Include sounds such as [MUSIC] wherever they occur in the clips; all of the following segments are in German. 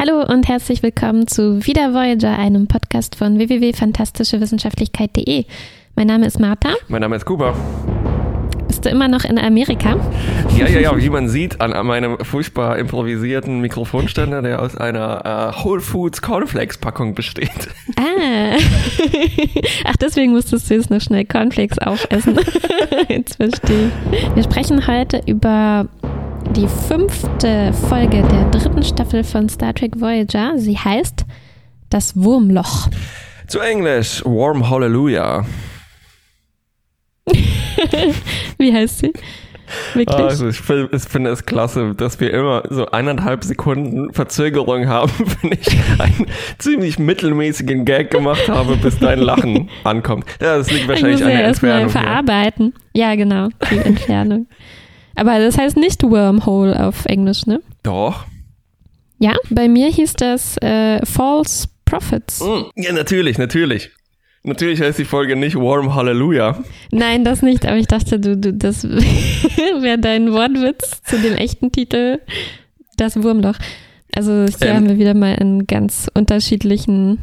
Hallo und herzlich willkommen zu Wieder Voyager, einem Podcast von www.fantastischewissenschaftlichkeit.de. Mein Name ist Martha. Mein Name ist Kuba. Bist du immer noch in Amerika? Ja, ja, ja, wie man sieht an meinem furchtbar improvisierten Mikrofonständer, der aus einer äh, Whole Foods Cornflakes Packung besteht. Ah. [LAUGHS] Ach, deswegen musstest du jetzt noch schnell Cornflakes aufessen. [LAUGHS] Jetzt verstehe ich. Wir sprechen heute über die fünfte Folge der dritten Staffel von Star Trek Voyager. Sie heißt Das Wurmloch. Zu Englisch Warm Hallelujah. [LAUGHS] Wie heißt sie? Wirklich? Also ich, find, ich finde es klasse, dass wir immer so eineinhalb Sekunden Verzögerung haben, [LAUGHS] wenn ich einen ziemlich mittelmäßigen Gag gemacht habe, bis dein Lachen ankommt. Ja, das liegt wahrscheinlich an der erstmal Entfernung. hier. verarbeiten. Ja, genau, die Entfernung. Aber das heißt nicht Wormhole auf Englisch, ne? Doch. Ja, bei mir hieß das äh, False Prophets. Mm, Ja, natürlich, natürlich. Natürlich heißt die Folge nicht Warm Hallelujah. Nein, das nicht, aber ich dachte, du, du das [LAUGHS] wäre dein Wortwitz zu dem echten Titel Das Wurmloch. Also hier Ähm. haben wir wieder mal einen ganz unterschiedlichen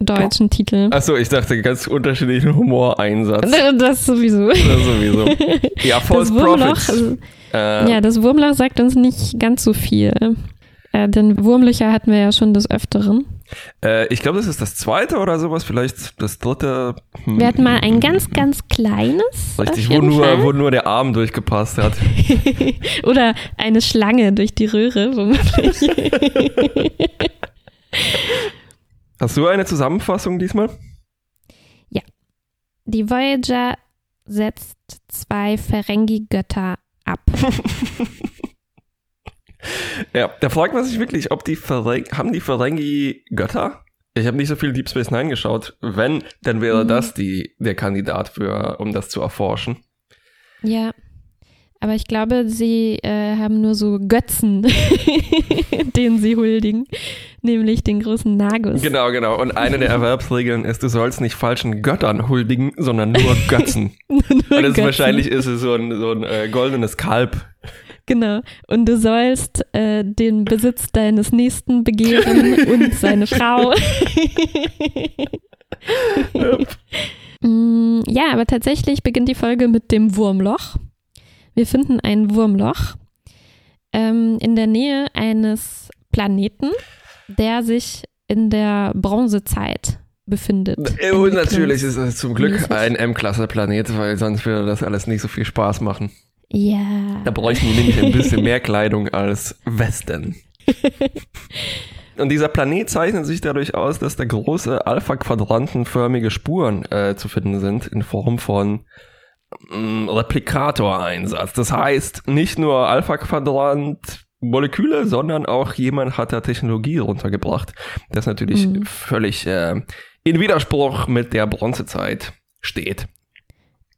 deutschen Titel. Achso, ich dachte, ganz unterschiedlichen Humoreinsatz. Das sowieso. Das sowieso. Ja, Das False Wurmloch, Prophets. also, Äh, ja, das Wurmloch sagt uns nicht ganz so viel. Äh, denn Wurmlöcher hatten wir ja schon des Öfteren. äh, ich glaube, das ist das zweite oder sowas, vielleicht das dritte. Hm, Wir hatten mal ein ganz, ganz kleines. Richtig, wo nur, Fall. wo nur der Arm durchgepasst hat. [LAUGHS] Oder eine Schlange durch die Röhre, womöglich. [LAUGHS] [LAUGHS] Hast du eine Zusammenfassung diesmal? Die Voyager setzt zwei Ferengi-Götter ab. [LAUGHS] Ja, da fragt man sich wirklich, ob die Ferengi, haben die Ferengi Götter? Ich habe nicht so viel Deep Space Nine geschaut. Wenn, dann wäre Mhm. das die, der Kandidat für, um das zu erforschen. Ja. Aber ich glaube, sie äh, haben nur so Götzen, [LAUGHS] denen sie huldigen. Nämlich den großen Nagus. Genau, genau. Und eine der Erwerbsregeln ist, du sollst nicht falschen Göttern huldigen, sondern nur [LAUGHS] Götzen. [LAUGHS] Nur Und das Götzen. wahrscheinlich ist es so ein, so ein äh, goldenes Kalb. Genau. Und du sollst äh, den Besitz deines Nächsten begehren und seine Frau. Mm, ja, aber tatsächlich beginnt die Folge mit dem Wurmloch. Wir finden ein Wurmloch ähm, in der Nähe eines Planeten, der sich in der Bronzezeit befindet. Äh, Und natürlich ist es zum Glück ein M-Klasse-Planet, weil sonst würde das alles nicht so viel Spaß machen. Ja. Da bräuchten die nämlich ein bisschen mehr Kleidung als Westen. [LAUGHS] Und dieser Planet zeichnet sich dadurch aus, dass da große Alpha-Quadrantenförmige Spuren äh, zu finden sind in Form von Replikator-Einsatz. Das heißt, nicht nur Alpha-Quadrant Moleküle, sondern auch jemand hat da Technologie runtergebracht, das natürlich Mhm. völlig äh, in Widerspruch mit der Bronzezeit steht.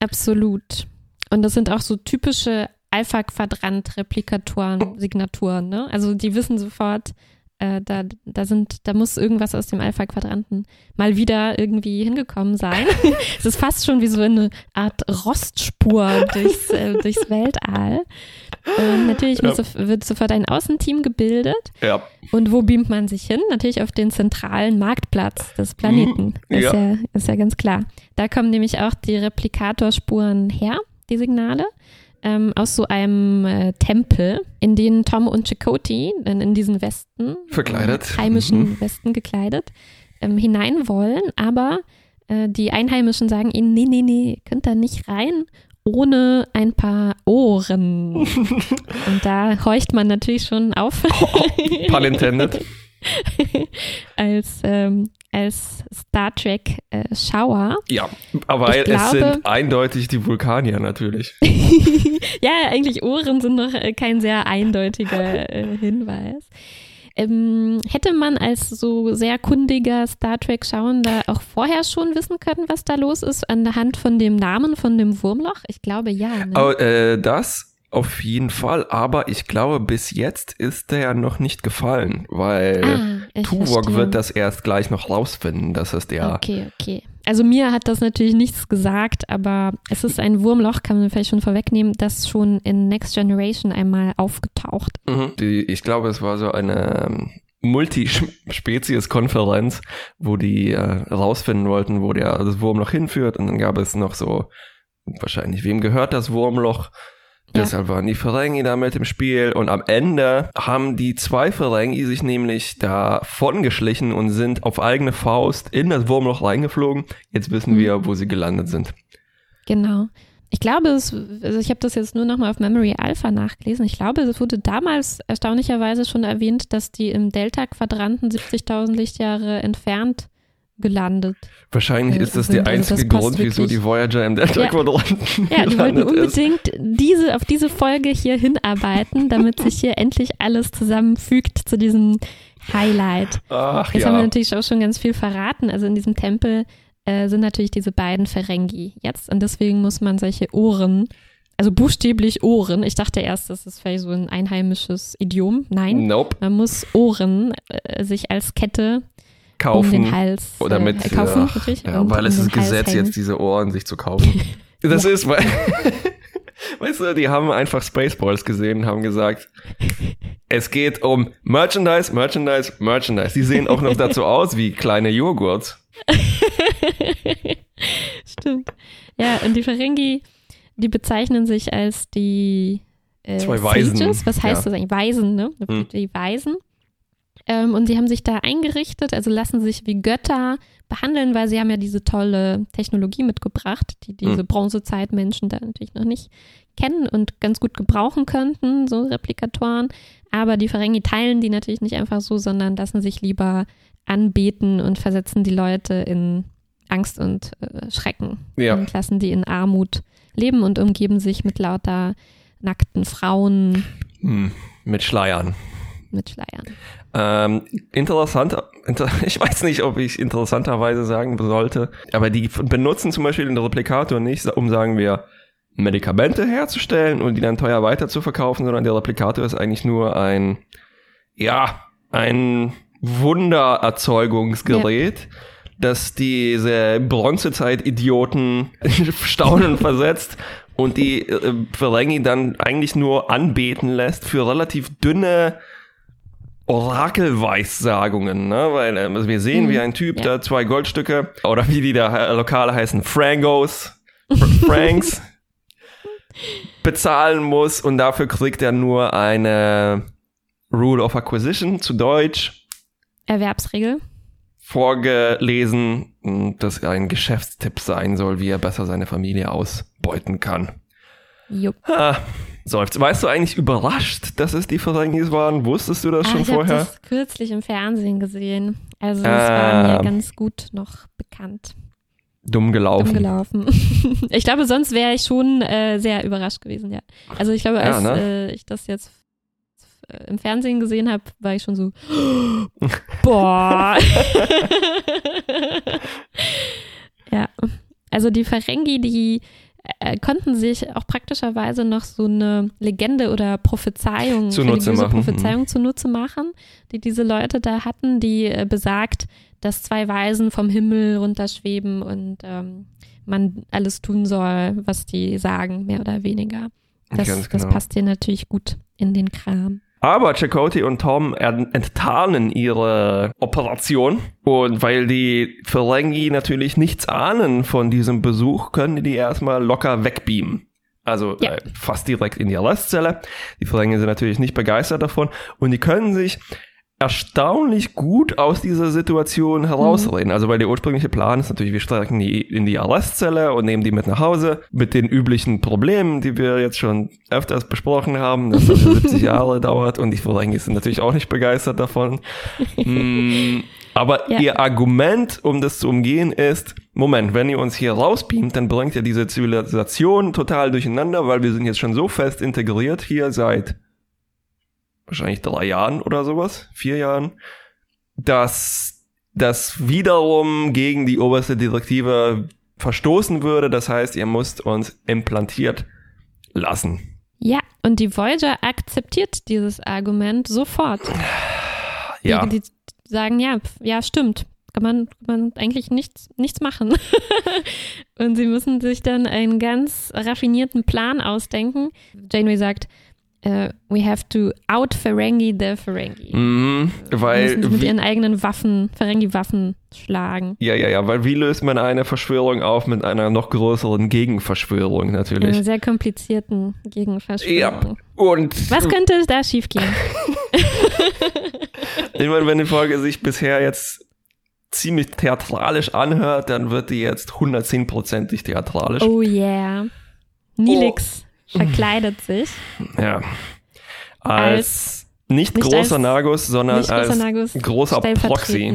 Absolut. Und das sind auch so typische Alpha-Quadrant-Replikatoren, Signaturen, ne? Also die wissen sofort, äh, da, da sind, da muss irgendwas aus dem Alpha-Quadranten mal wieder irgendwie hingekommen sein. [LAUGHS] es ist fast schon wie so eine Art Rostspur durchs, äh, [LAUGHS] durchs Weltall. Und natürlich Ja. sof- wird sofort ein Außenteam gebildet. Ja. Und wo beamt man sich hin? Natürlich auf den zentralen Marktplatz des Planeten. Mhm, Ist, ja. ja. ist ja ganz klar. Da kommen nämlich auch die Replikatorspuren her, die Signale, ähm, aus so einem äh, Tempel, in den Tom und Chakotay, in, in diesen Westen, Verkleidet. äh, heimischen Mhm. Westen gekleidet, ähm, hinein wollen, aber äh, die Einheimischen sagen ihnen, nee, nee, nee, könnt da nicht rein, ohne ein paar Ohren. [LAUGHS] Und da horcht man natürlich schon auf. Pun intended. [LAUGHS] als, ähm, als Star Trek äh, Schauer. Ja, aber Ich es glaube- sind eindeutig die Vulkanier natürlich. [LAUGHS] ja, eigentlich Ohren sind noch äh, kein sehr eindeutiger äh, Hinweis. Ähm, hätte man als so sehr kundiger Star Trek Schauender auch vorher schon wissen können, was da los ist, anhand von dem Namen von dem Wurmloch? Ich glaube ja. Ne? Oh, äh, das auf jeden Fall, aber ich glaube, bis jetzt ist der ja noch nicht gefallen, weil ah, Tuvok wird das erst gleich noch rausfinden, dass es der. Okay, okay. Also mir hat das natürlich nichts gesagt, aber es ist ein Wurmloch, kann man vielleicht schon vorwegnehmen, das schon in Next Generation einmal aufgetaucht. Mhm. Die, ich glaube, es war so eine ähm, Multispezies-Konferenz, wo die äh, rausfinden wollten, wo der das Wurmloch hinführt. Und dann gab es noch so, wahrscheinlich, wem gehört das Wurmloch? Ja. Deshalb waren die Ferengi da mit im Spiel und am Ende haben die zwei Ferengi sich nämlich davon geschlichen und sind auf eigene Faust in das Wurmloch reingeflogen. Jetzt wissen mhm. wir, wo sie gelandet sind. Genau. Ich glaube, es, also ich habe das jetzt nur nochmal auf Memory Alpha nachgelesen. Ich glaube, es wurde damals erstaunlicherweise schon erwähnt, dass die im Delta-Quadranten 70.000 Lichtjahre entfernt gelandet. Wahrscheinlich ist das der also einzige das Grund, wieso die Voyager im Delta-Quadranten Ja, [LAUGHS] ja die wollten unbedingt diese, auf diese Folge hier hinarbeiten, damit sich hier endlich alles zusammenfügt zu diesem Highlight. Ach, Jetzt ja. haben wir natürlich auch schon ganz viel verraten. Also in diesem Tempel äh, sind natürlich diese beiden Ferengi jetzt und deswegen muss man solche Ohren also buchstäblich Ohren. Ich dachte erst, das ist vielleicht so ein einheimisches Idiom. Nein. Nope. Man muss Ohren äh, sich als Kette kaufen. Um den Hals. Oder mit, äh, kaufen, ach, ja, weil um es ist Gesetz, hängen. jetzt diese Ohren sich zu kaufen. [LAUGHS] das ist, weil, [LAUGHS] weißt du, die haben einfach Spaceballs gesehen und haben gesagt, es geht um Merchandise, Merchandise, Merchandise. Die sehen auch noch dazu [LAUGHS] aus wie kleine Joghurts. Stimmt. Ja, und die Ferengi, die bezeichnen sich als die äh, Zwei Weisen. Sages. Was heißt ja. das eigentlich? Weisen, ne? Hm. Die Weisen. Ähm, und sie haben sich da eingerichtet, also lassen sich wie Götter behandeln, weil sie haben ja diese tolle Technologie mitgebracht, die diese hm. Bronzezeitmenschen da natürlich noch nicht kennen und ganz gut gebrauchen könnten, so Replikatoren. Aber die Ferengi teilen die natürlich nicht einfach so, sondern lassen sich lieber anbeten und versetzen die Leute in Angst und äh, Schrecken ja. und lassen die in Armut leben und umgeben sich mit lauter nackten Frauen. Hm, mit Schleiern. Mit Schleiern. Ähm, interessant, inter, [LAUGHS] ich weiß nicht, ob ich interessanterweise sagen sollte, aber die benutzen zum Beispiel den Replikator nicht, um sagen wir, Medikamente herzustellen und die dann teuer weiter zu verkaufen, sondern der Replikator ist eigentlich nur ein, ja, ein Wundererzeugungsgerät, ja. das diese Bronzezeit-Idioten [LAUGHS] staunen versetzt und die äh, Ferengi dann eigentlich nur anbeten lässt für relativ dünne Orakelweissagungen, ne? Weil äh, wir sehen, mhm. wie ein Typ ja. da zwei Goldstücke oder wie die da äh, Lokale heißen, Frangos, [LAUGHS] Franks, bezahlen muss und dafür kriegt er nur eine Rule of Acquisition zu Deutsch Erwerbsregel. Vorgelesen, dass ein Geschäftstipp sein soll, wie er besser seine Familie ausbeuten kann. Jupp. Ha, seufzt. Weißt du eigentlich überrascht, dass es die Ferengis waren? Wusstest du das ah, schon ich vorher? Ich habe das kürzlich im Fernsehen gesehen. Also das äh, war mir ganz gut noch bekannt. Dumm gelaufen. Dumm gelaufen. [LAUGHS] ich glaube, sonst wäre ich schon äh, sehr überrascht gewesen, ja. Also ich glaube, als ja, ne? äh, ich das jetzt äh, im Fernsehen gesehen habe, war ich schon so, [GASPS] boah. [LAUGHS] [LAUGHS] ja, also die Ferengi, die konnten sich auch praktischerweise noch so eine Legende oder Prophezeiung, zunutze machen. Prophezeiung mhm. zunutze machen, die diese Leute da hatten, die äh, besagt, dass zwei Weisen vom Himmel runterschweben und ähm, man alles tun soll, was die sagen, mehr oder weniger. Das, genau. das passt dir natürlich gut in den Kram. Aber Chakotay und Tom enttarnen ihre Operation. Und weil die Ferengi natürlich nichts ahnen von diesem Besuch, können die erstmal locker wegbeamen. Also ja. äh, fast direkt in die Arrestzelle. Die Ferengi sind natürlich nicht begeistert davon. Und die können sich erstaunlich gut aus dieser Situation herausreden. Mhm. Also weil der ursprüngliche Plan ist natürlich, wir strecken die in die Arrestzelle und nehmen die mit nach Hause mit den üblichen Problemen, die wir jetzt schon öfters besprochen haben, dass das 70 [LAUGHS] Jahre dauert und die Vorgängig sind natürlich auch nicht begeistert davon. mm, aber ja. ihr Argument, um das zu umgehen, ist, Moment, wenn ihr uns hier rausbeamt, dann bringt ihr diese Zivilisation total durcheinander, weil wir sind jetzt schon so fest integriert hier seit wahrscheinlich drei Jahren oder sowas, vier Jahren, dass das wiederum gegen die oberste Direktive verstoßen würde. Das heißt, ihr müsst uns implantiert lassen. Ja, und die Voyager akzeptiert dieses Argument sofort. Ja. Die, die sagen, ja, ja, stimmt. Kann man, kann man eigentlich nichts, nichts machen. [LAUGHS] und sie müssen sich dann einen ganz raffinierten Plan ausdenken. Janeway sagt, äh, we have to out Ferengi the Ferengi. Mhm, weil mit wie, ihren eigenen Waffen, Ferengi-Waffen schlagen. ja, ja, ja, weil wie löst man eine Verschwörung auf mit einer noch größeren Gegenverschwörung natürlich? Einer sehr komplizierten Gegenverschwörung. Und Was könnte da schiefgehen? [LAUGHS] [LAUGHS] ich meine, wenn die Folge sich bisher jetzt ziemlich theatralisch anhört, dann wird die jetzt 110%ig theatralisch. Oh yeah. Nilix verkleidet sich. Ja. Als, nicht, nicht großer als- Nagus, sondern als großer Nagus, großer Proxy.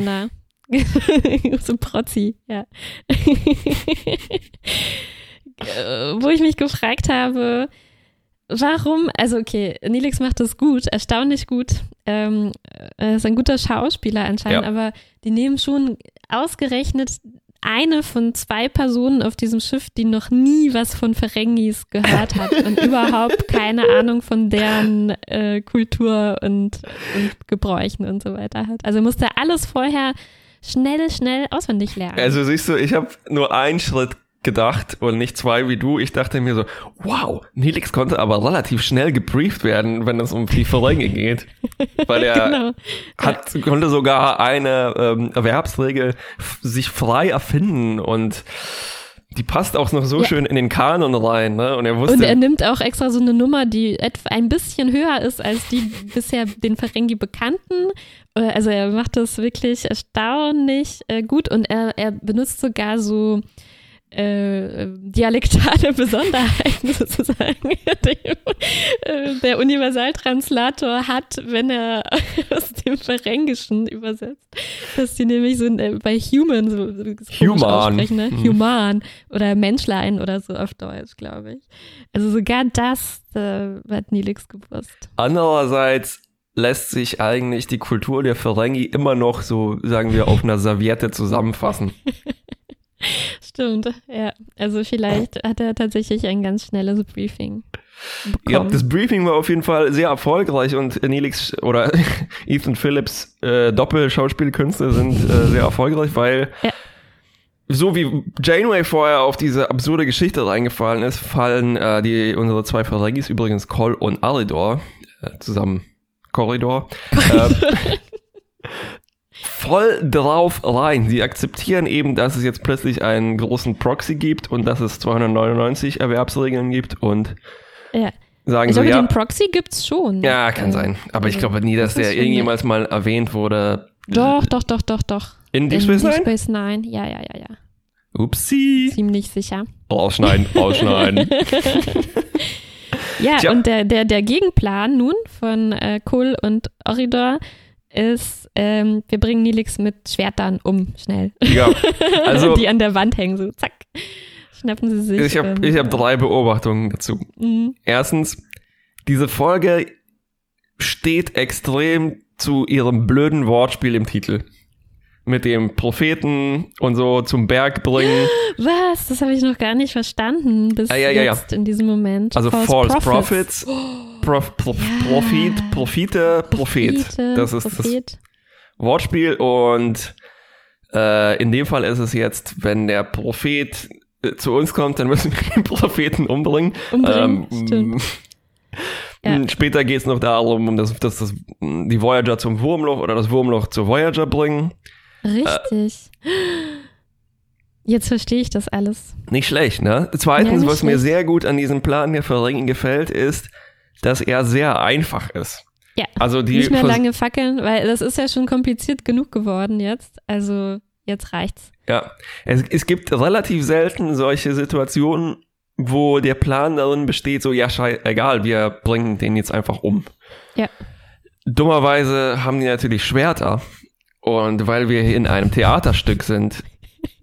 so [LAUGHS] Prozzi, ja. [LAUGHS] Wo ich mich gefragt habe, warum, also okay, Nilix macht das gut, erstaunlich gut. Ähm, er ist ein guter Schauspieler anscheinend, Ja. aber die nehmen schon ausgerechnet eine von zwei Personen auf diesem Schiff, die noch nie was von Ferengis gehört hat und [LAUGHS] überhaupt keine Ahnung von deren äh, Kultur und, und Gebräuchen und so weiter hat. Also musste alles vorher schnell, schnell auswendig lernen. Also siehst du, ich habe nur einen Schritt gedacht und nicht zwei wie du. Ich dachte mir so, wow, Nelix konnte aber relativ schnell gebrieft werden, wenn es um die Ferengi geht. Weil er [LAUGHS] genau. hat, konnte sogar eine ähm, Erwerbsregel sich frei erfinden und die passt auch noch so Ja. schön in den Kanon rein, ne? Und er wusste, Und er nimmt auch extra so eine Nummer, die etwa ein bisschen höher ist als die bisher den Ferengi bekannten. Äh, Also er macht das wirklich erstaunlich äh, gut und er, er benutzt sogar so äh, dialektale [LAUGHS] Besonderheiten [LAUGHS] sozusagen, [LAUGHS] äh, der Universaltranslator hat, wenn er aus dem Ferengischen übersetzt. Dass die nämlich so äh, bei Human so, so Human. ne? Mhm. Human oder Menschlein oder so auf Deutsch, glaube ich. Also sogar das äh, hat Nilix gewusst. andererseits lässt sich eigentlich die Kultur der Ferengi immer noch so, sagen wir, auf einer Serviette zusammenfassen. Stimmt, ja. Also vielleicht hat er tatsächlich ein ganz schnelles Briefing bekommen. Ja, das Briefing war auf jeden Fall sehr erfolgreich und Nelix oder [LAUGHS] Ethan Phillips äh, Doppelschauspielkünste sind äh, sehr erfolgreich, weil Ja. so wie Janeway vorher auf diese absurde Geschichte reingefallen ist, fallen äh, die unsere zwei Ferengis übrigens Col und Aridor äh, zusammen Korridor [LAUGHS] äh, voll drauf rein. Sie akzeptieren eben, dass es jetzt plötzlich einen großen Proxy gibt und dass es 299 Erwerbsregeln gibt und ja. sagen Ich so, glaube, ja, den Proxy gibt's schon. ja, kann Äh, sein. Aber ich also, glaube nie, dass das der irgendjemals mal erwähnt wurde. Doch, doch, doch, doch, doch. In Deep In Space Deep Nine? Space Nine, ja, ja, ja, ja. Upsi. Ziemlich sicher. Rausschneiden, [LAUGHS] rausschneiden. Ja, Tja. und der, der, der Gegenplan nun von äh, Kul und Oridor ist, ähm, wir bringen Nilix mit Schwertern um, schnell. ja, [LAUGHS] also Die an der Wand hängen, so zack. Schnappen sie sich. ich habe hab äh, drei Beobachtungen dazu. mhm. Erstens, diese Folge steht extrem zu ihrem blöden Wortspiel im Titel. Mit dem Propheten und so zum Berg bringen. [GASPS] Was? Das habe ich noch gar nicht verstanden bis Ah, ja, ja, ja. jetzt in diesem Moment. Also False, Prophets, [GASPS] Prof, Prof, Ja. Profit, Profite, Prophet. Prophete, Das ist das Prophet. Wortspiel und äh, in dem Fall ist es jetzt, wenn der Prophet äh, zu uns kommt, dann müssen wir den Propheten umbringen. Umbringen, Ähm. Ja. Später geht es noch darum, um das, dass das, die Voyager zum Wurmloch oder das Wurmloch zur Voyager bringen. Richtig. Jetzt verstehe ich das alles. Nicht schlecht, ne? Zweitens, Ja, was mir schlecht. sehr gut an diesem Plan der Verringen gefällt, ist, dass er sehr einfach ist. Ja. Also die Nicht mehr lange fackeln, weil das ist ja schon kompliziert genug geworden jetzt. Also jetzt reicht's. Ja, es, es gibt relativ selten solche Situationen, wo der Plan darin besteht, so, ja, egal, wir bringen den jetzt einfach um. Ja. Dummerweise haben die natürlich Schwerter. Und weil wir in einem Theaterstück sind,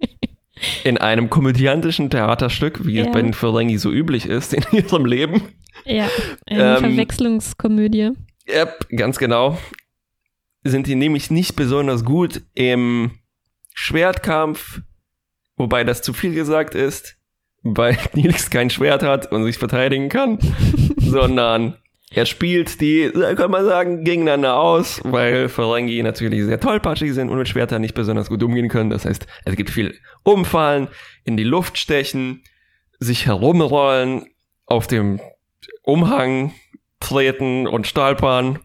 [LAUGHS] in einem komödiantischen Theaterstück, wie es Ja. bei den Ferengi so üblich ist in [LAUGHS] ihrem Leben, Ja, eine Ähm, Verwechslungskomödie. Yep, ganz genau. Sind die nämlich nicht besonders gut im Schwertkampf, wobei das zu viel gesagt ist, weil [LAUGHS] Nilix kein Schwert hat und sich verteidigen kann, [LAUGHS] sondern er spielt die, kann man sagen, gegeneinander aus, weil Ferengi natürlich sehr tollpatschig sind und mit Schwertern nicht besonders gut umgehen können. Das heißt, es gibt viel Umfallen, in die Luft stechen, sich herumrollen, auf dem Umhang treten und stolpern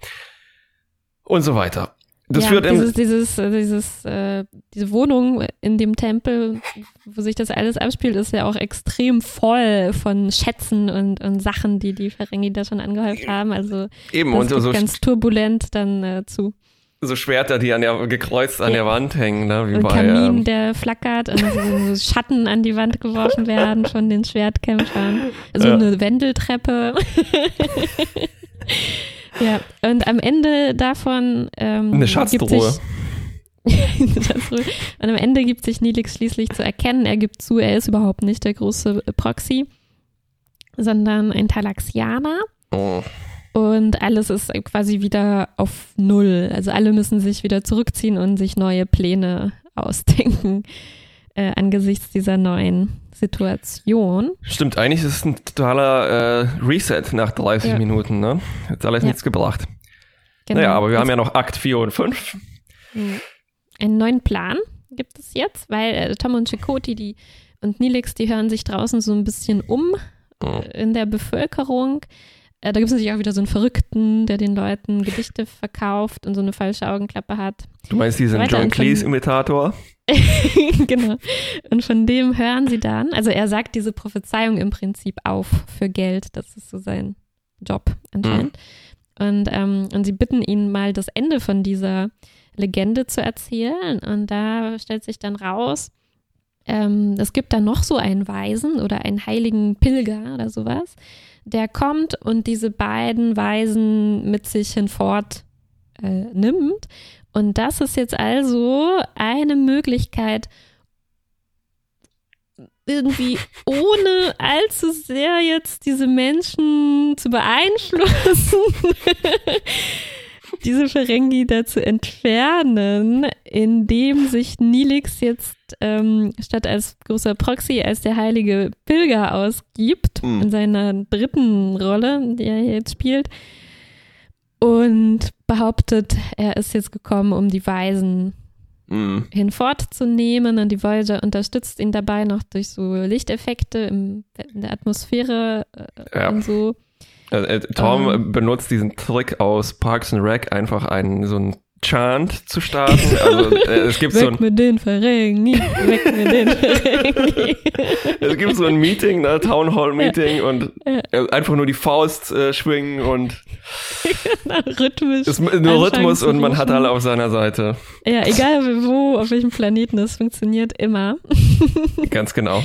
und so weiter. Das ja, führt dieses, dieses, äh, dieses, äh, diese Wohnung in dem Tempel, wo sich das alles abspielt, ist ja auch extrem voll von Schätzen und, und Sachen, die die Ferengi da schon angehäuft haben. Also eben das und so, ganz turbulent dann äh, zu. So Schwerter, die an der, gekreuzt an Ja. der Wand hängen, ne? wie Ein bei Kamin, ähm, der flackert und so so [LAUGHS] Schatten an die Wand geworfen werden von den Schwertkämpfern. So Ja. eine Wendeltreppe. [LAUGHS] ja, und am Ende davon ähm, [LAUGHS] Eine Schatztruhe. Und am Ende gibt sich Nilix schließlich zu erkennen, er gibt zu, er ist überhaupt nicht der große Proxy, sondern ein Talaxianer. oh. Und alles ist quasi wieder auf Null. Also alle müssen sich wieder zurückziehen und sich neue Pläne ausdenken [LAUGHS] äh, angesichts dieser neuen Situation. Stimmt, eigentlich ist es ein totaler äh, Reset nach 30 Ja. Minuten, ne? Hat alles Ja. nichts gebracht. Genau. Naja, aber wir haben ja noch Akt 4 und 5. einen neuen Plan gibt es jetzt, weil äh, Tom und Chakoti die, und Nilix, die hören sich draußen so ein bisschen um Oh. in der Bevölkerung. Äh, da gibt es natürlich auch wieder so einen Verrückten, der den Leuten Gedichte verkauft und so eine falsche Augenklappe hat. Du meinst diesen John Cleese-Imitator? [LAUGHS] genau. Und von dem hören sie dann, also er sagt diese Prophezeiung im Prinzip auf für Geld. Das ist so sein Job anscheinend. Und, ähm, und sie bitten ihn mal das Ende von dieser Legende zu erzählen. Und da stellt sich dann raus, ähm, es gibt da noch so einen Weisen oder einen heiligen Pilger oder sowas, der kommt und diese beiden Weisen mit sich hinfort äh, nimmt. Und das ist jetzt also eine Möglichkeit, irgendwie ohne allzu sehr jetzt diese Menschen zu beeinflussen, [LAUGHS] [LAUGHS] diese Ferengi da zu entfernen, indem sich Nilix jetzt ähm, statt als großer Proxy als der heilige Pilger ausgibt, Mhm. in seiner dritten Rolle, die er jetzt spielt, und behauptet, er ist jetzt gekommen, um die Weisen Mhm. hinfortzunehmen und die Voyager unterstützt ihn dabei noch durch so Lichteffekte im, in der Atmosphäre äh, Ja. und so. Äh, äh, Tom Ähm. benutzt diesen Trick aus Parks and Rec, einfach einen so einen Chant zu starten. Also äh, es gibt so Weg ein, mit den Ferengi, weg mit den Ferengi. es gibt so ein Meeting, ne, Town Hall Meeting und äh, einfach nur die Faust äh, schwingen und [LAUGHS] Rhythmisch. ist nur Rhythmus und man hat alle auf seiner Seite. Ja, egal wo, auf welchem Planeten, es funktioniert immer. Ganz genau.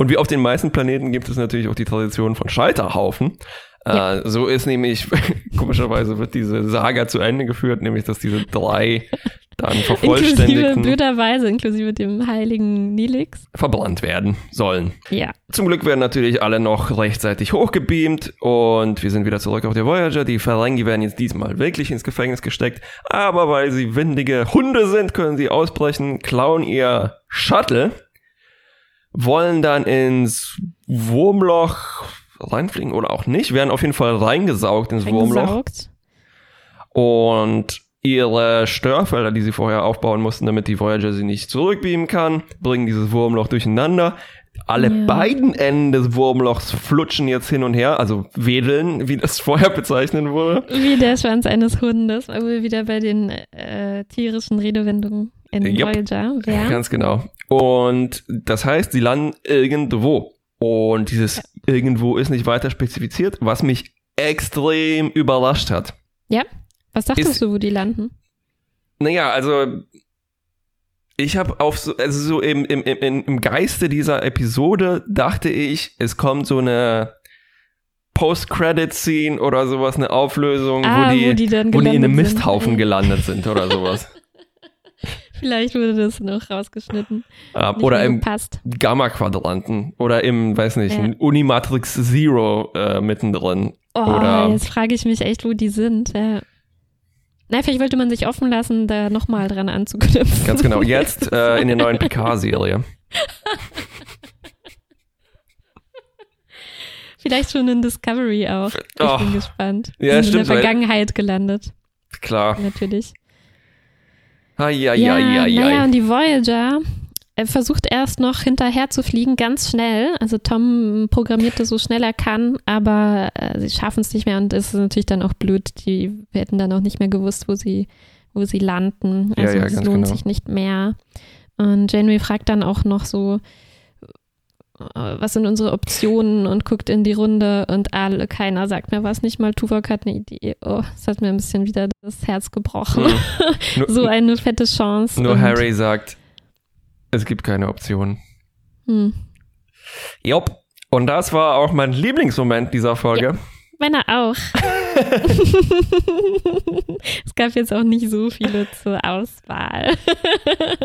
Und wie auf den meisten Planeten gibt es natürlich auch die Tradition von Scheiterhaufen. Ja. Äh, so ist nämlich, [LAUGHS] komischerweise wird diese Saga zu Ende geführt, nämlich dass diese drei dann Inklusive, vervollständigten blöderweise, inklusive dem heiligen Nilix. verbrannt werden sollen. Ja. Zum Glück werden natürlich alle noch rechtzeitig hochgebeamt und wir sind wieder zurück auf der Voyager. Die Ferengi werden jetzt diesmal wirklich ins Gefängnis gesteckt, aber weil sie windige Hunde sind, können sie ausbrechen, klauen ihr Shuttle, wollen dann ins Wurmloch reinfliegen oder auch nicht, werden auf jeden Fall reingesaugt ins Wurmloch und ihre Störfelder, die sie vorher aufbauen mussten, damit die Voyager sie nicht zurückbeamen kann, bringen dieses Wurmloch durcheinander. Alle Ja. beiden Enden des Wurmlochs flutschen jetzt hin und her, also wedeln, wie das vorher bezeichnet wurde. Wie der Schwanz eines Hundes, wir wieder bei den äh, tierischen Redewendungen in Jupp. Voyager wären. Ganz genau. Und das heißt, sie landen irgendwo. Und dieses irgendwo ist nicht weiter spezifiziert, was mich extrem überrascht hat. Ja. Was dachtest Ist- du, wo die landen? Naja, also ich habe auf so, also so im, im, im, im Geiste dieser Episode dachte ich, es kommt so eine Post-Credit-Scene oder sowas, eine Auflösung, Ah, wo, die, wo die dann wo die in einem gelandet sind. Misthaufen gelandet sind oder sowas. [LAUGHS] Vielleicht wurde das noch rausgeschnitten. Äh, Nicht oder im. Gamma-Quadranten oder im, weiß nicht, Ja. Unimatrix Zero äh, mittendrin. Oh, Oder- jetzt frage ich mich echt, wo die sind. Ja. Na, vielleicht wollte man sich offen lassen, da nochmal dran anzuknüpfen. Ganz genau. [LAUGHS] Jetzt äh, in der neuen Picard-Serie. Vielleicht schon in Discovery auch. Ich Oh. bin gespannt. Ja, Sind stimmt, in der Vergangenheit gelandet, Klar. natürlich. Ah, ja, Ja, ja, ja, naja, ja. und die Voyager er versucht erst noch hinterher zu fliegen, ganz schnell. Also Tom programmierte so schnell er kann, aber äh, sie schaffen es nicht mehr und es ist natürlich dann auch blöd. Die hätten dann auch nicht mehr gewusst, wo sie, wo sie landen. Also Ja, ja, es lohnt genau. sich nicht mehr. Und Janeway fragt dann auch noch so, was sind unsere Optionen und guckt in die Runde und alle, keiner sagt mir was, nicht mal Tuvok hat eine Idee. Oh, das hat mir ein bisschen wieder das Herz gebrochen. [LAUGHS] Nur, so eine fette Chance. nur Harry sagt, es gibt keine Option. Hm. Jopp. Und das war auch mein Lieblingsmoment dieser Folge. Meiner auch. [LAUGHS] es gab jetzt auch nicht so viele zur Auswahl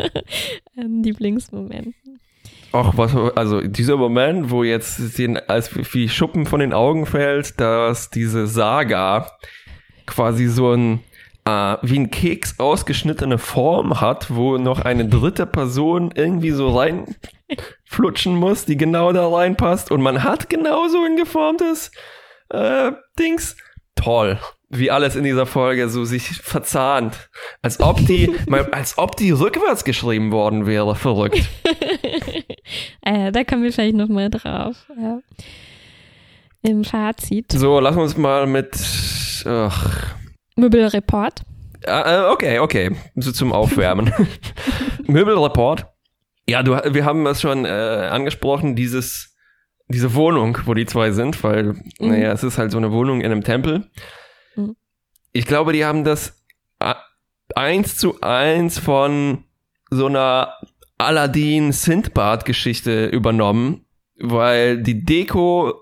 [LAUGHS] an Lieblingsmomenten. Auch was, also dieser Moment, wo jetzt den als wie Schuppen von den Augen fällt, dass diese Saga quasi so ein äh, wie ein Keks ausgeschnittene Form hat, wo noch eine dritte Person irgendwie so reinflutschen muss, die genau da reinpasst und man hat genau so ein geformtes äh, Dings. Toll. Wie alles in dieser Folge so sich verzahnt. Als ob die, [LAUGHS] als ob die rückwärts geschrieben worden wäre. Verrückt. [LAUGHS] äh, da kommen wir vielleicht nochmal drauf. Ja. Im Fazit. So, lass uns mal mit. Ach. Möbelreport. Äh, okay, okay. So zum Aufwärmen. [LAUGHS] Möbelreport. Ja, du, wir haben es schon äh, angesprochen, dieses, diese Wohnung, wo die zwei sind, weil, Mhm. naja, es ist halt so eine Wohnung in einem Tempel. Ich glaube, die haben das eins zu eins von so einer Aladdin-Sindbad-Geschichte übernommen, weil die Deko,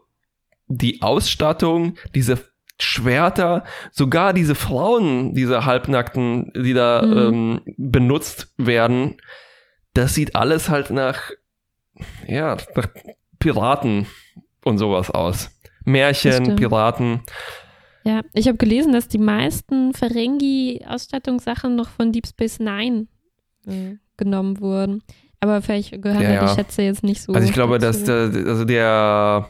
die Ausstattung, diese Schwerter, sogar diese Frauen, diese Halbnackten, die da Mhm. ähm, benutzt werden, das sieht alles halt nach, ja, nach Piraten und sowas aus. Märchen. Piraten. Ja, ich habe gelesen, dass die meisten Ferengi-Ausstattungssachen noch von Deep Space Nine äh, genommen wurden. Aber vielleicht gehören Ja, ja, die Schätze jetzt nicht so. Also ich glaube, dass der, also der,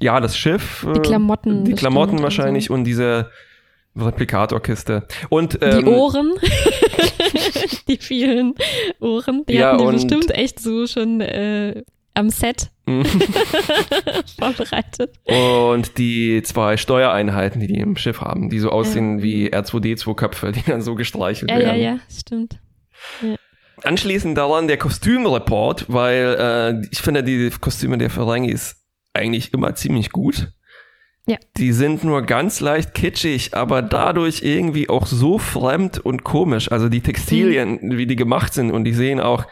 ja, das Schiff, Die äh, Klamotten. die Klamotten und wahrscheinlich So. und diese Replikatorkiste. Und Die ähm, Ohren. [LAUGHS] die vielen Ohren. Die Ja, hatten die und- bestimmt echt so schon äh, am Set Mhm. [LAUGHS] vorbereitet. Und die zwei Steuereinheiten, die die im Schiff haben, die so aussehen wie R2D2-Köpfe, die dann so gestreichelt Ja, ja, werden. ja, stimmt. Anschließend daran der Kostümreport, weil äh, ich finde die Kostüme der Ferengis eigentlich immer ziemlich gut. Ja. Die sind nur ganz leicht kitschig, aber dadurch irgendwie auch so fremd und komisch. Also die Textilien, Mhm. wie die gemacht sind und die sehen auch